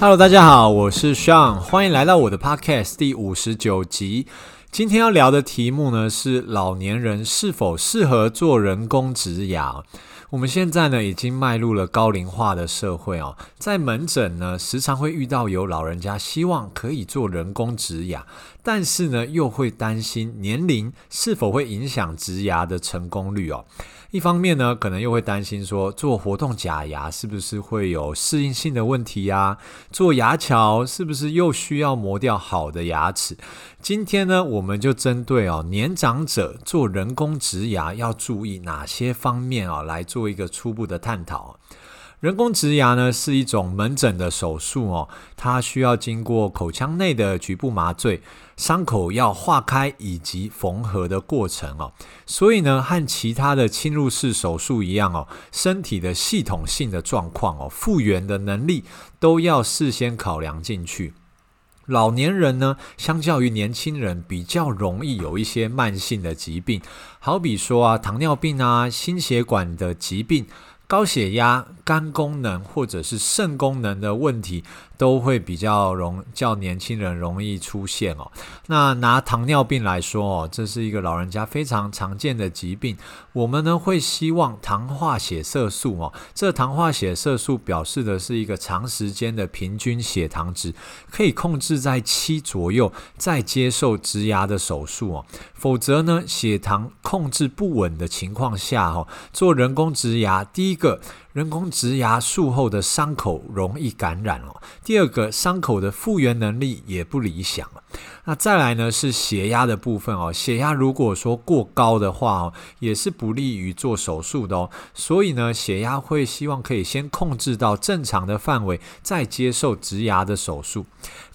Hello，大家好，我是 Sean，欢迎来到我的 Podcast 第五十九集。今天要聊的题目呢是老年人是否适合做人工植牙。我们现在呢已经迈入了高龄化的社会哦，在门诊呢时常会遇到有老人家希望可以做人工植牙，但是呢又会担心年龄是否会影响植牙的成功率哦。一方面呢，可能又会担心说，做活动假牙是不是会有适应性的问题呀？做牙桥是不是又需要磨掉好的牙齿？今天呢，我们就针对哦年长者做人工植牙要注意哪些方面啊，来做一个初步的探讨。人工植牙呢是一种门诊的手术哦，它需要经过口腔内的局部麻醉，伤口要化开以及缝合的过程哦，所以呢和其他的侵入式手术一样哦，身体的系统性的状况哦，复原的能力都要事先考量进去。老年人呢，相较于年轻人，比较容易有一些慢性的疾病，好比说啊糖尿病啊、心血管的疾病。高血压、肝功能或者是肾功能的问题，都会比较容较年轻人容易出现哦。那拿糖尿病来说哦，这是一个老人家非常常见的疾病。我们呢会希望糖化血色素哦，这糖化血色素表示的是一个长时间的平均血糖值，可以控制在七左右，再接受植牙的手术哦。否则呢，血糖控制不稳的情况下哦，做人工植牙，第一个人工植牙术后的伤口容易感染哦。第二个，伤口的复原能力也不理想。那再来呢是血压的部分哦，血压如果说过高的话哦，也是不利于做手术的哦。所以呢，血压会希望可以先控制到正常的范围，再接受植牙的手术。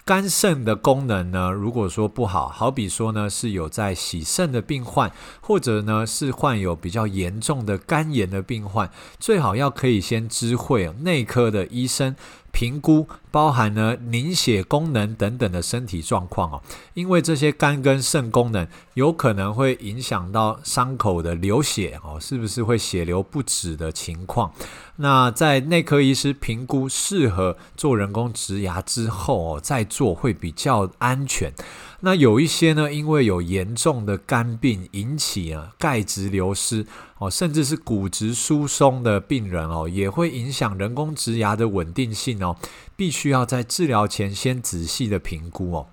肝肾的功能呢，如果说不好，好比说呢是有在洗肾的病患，或者呢是患有比较严重的肝炎的病患，最好要可以先知会内科的医生。评估包含呢凝血功能等等的身体状况哦，因为这些肝跟肾功能有可能会影响到伤口的流血哦，是不是会血流不止的情况？那在内科医师评估适合做人工植牙之后哦，再做会比较安全。那有一些呢，因为有严重的肝病引起啊钙质流失哦，甚至是骨质疏松的病人哦，也会影响人工植牙的稳定性，哦必须要在治疗前先仔细的评估哦。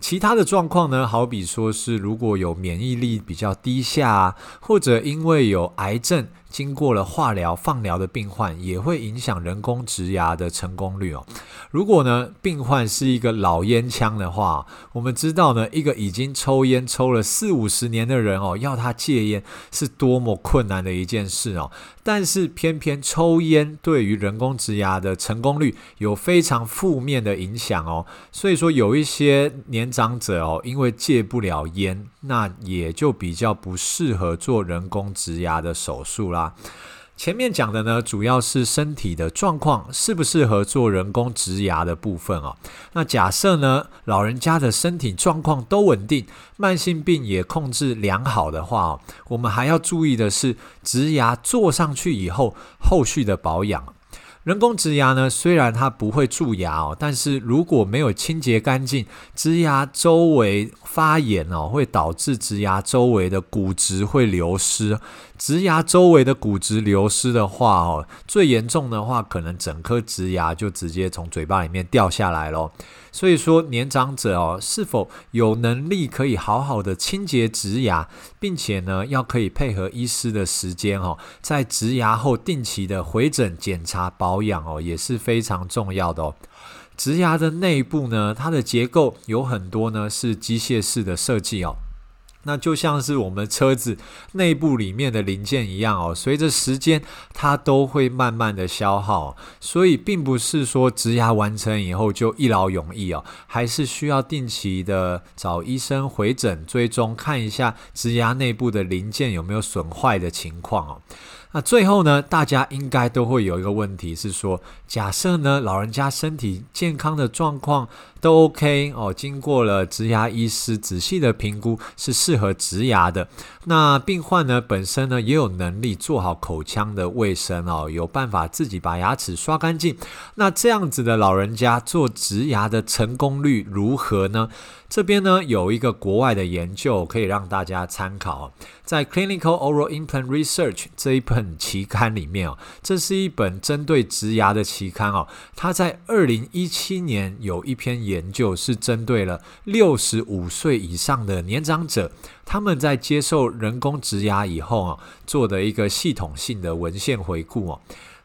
其他的状况呢，好比说是如果有免疫力比较低下，或者因为有癌症。经过了化疗、放疗的病患也会影响人工植牙的成功率哦。如果呢，病患是一个老烟枪的话，我们知道呢，一个已经抽烟抽了四五十年的人哦，要他戒烟是多么困难的一件事哦。但是偏偏抽烟对于人工植牙的成功率有非常负面的影响哦。所以说有一些年长者哦，因为戒不了烟，那也就比较不适合做人工植牙的手术啦。前面讲的呢，主要是身体的状况适不适合做人工植牙的部分哦。那假设呢，老人家的身体状况都稳定，慢性病也控制良好的话哦，我们还要注意的是，植牙做上去以后，后续的保养。人工植牙呢，虽然它不会蛀牙哦，但是如果没有清洁干净，植牙周围发炎哦，会导致植牙周围的骨质会流失。植牙周围的骨质流失的话哦，最严重的话，可能整颗植牙就直接从嘴巴里面掉下来咯。所以说，年长者哦，是否有能力可以好好的清洁植牙，并且呢，要可以配合医师的时间哦，在植牙后定期的回诊检查保养哦，也是非常重要的哦。植牙的内部呢，它的结构有很多呢是机械式的设计哦。那就像是我们车子内部里面的零件一样哦，随着时间它都会慢慢的消耗，所以并不是说植牙完成以后就一劳永逸哦，还是需要定期的找医生回诊追踪，看一下植牙内部的零件有没有损坏的情况哦。那最后呢，大家应该都会有一个问题是说，假设呢，老人家身体健康的状况都 OK 哦，经过了植牙医师仔细的评估，是适合植牙的。那病患呢，本身呢也有能力做好口腔的卫生哦，有办法自己把牙齿刷干净。那这样子的老人家做植牙的成功率如何呢？这边呢有一个国外的研究可以让大家参考，在 Clinical Oral Implant Research 这一本期刊里面哦，这是一本针对植牙的期刊哦。它在二零一七年有一篇研究是针对了六十五岁以上的年长者，他们在接受人工植牙以后啊，做的一个系统性的文献回顾哦。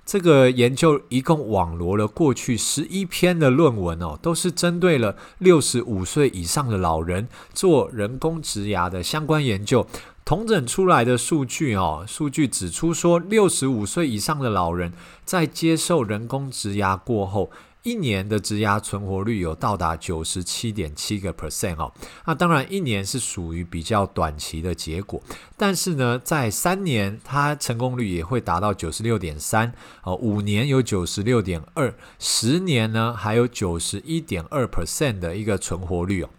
这个研究一共网罗了过去十一篇的论文哦，都是针对了六十五岁以上的老人做人工植牙的相关研究。统整出来的数据哦，数据指出说，六十五岁以上的老人在接受人工植牙过后，一年的植牙存活率有到达九十七点七个 percent 哦，那当然一年是属于比较短期的结果，但是呢，在三年它成功率也会达到九十六点三哦，五年有九十六点二，十年呢还有九十一点二 percent 的一个存活率哦。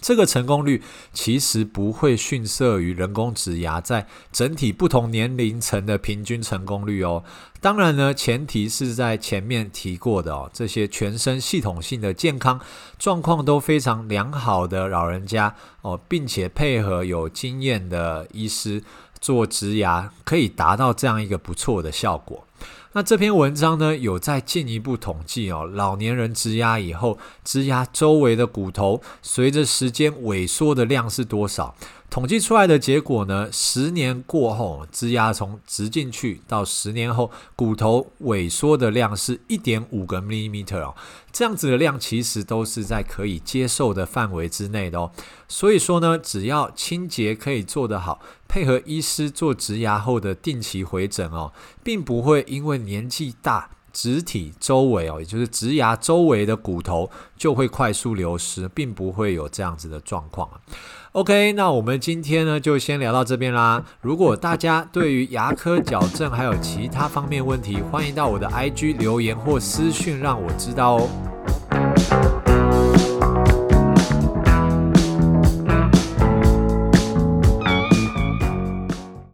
这个成功率其实不会逊色于人工植牙在整体不同年龄层的平均成功率哦。当然呢，前提是在前面提过的哦，这些全身系统性的健康状况都非常良好的老人家哦，并且配合有经验的医师做植牙，可以达到这样一个不错的效果。那这篇文章呢，有在进一步统计哦，老年人植牙以后，植牙周围的骨头随着时间萎缩的量是多少？统计出来的结果呢，十年过后，植牙从植进去到十年后，骨头萎缩的量是一点五个 millimeter 哦，这样子的量其实都是在可以接受的范围之内的哦。所以说呢，只要清洁可以做得好，配合医师做植牙后的定期回诊哦，并不会因为年纪大，植体周围哦，也就是植牙周围的骨头就会快速流失，并不会有这样子的状况。OK，那我们今天呢就先聊到这边啦。如果大家对于牙科矫正还有其他方面问题，欢迎到我的 IG 留言或私讯让我知道哦。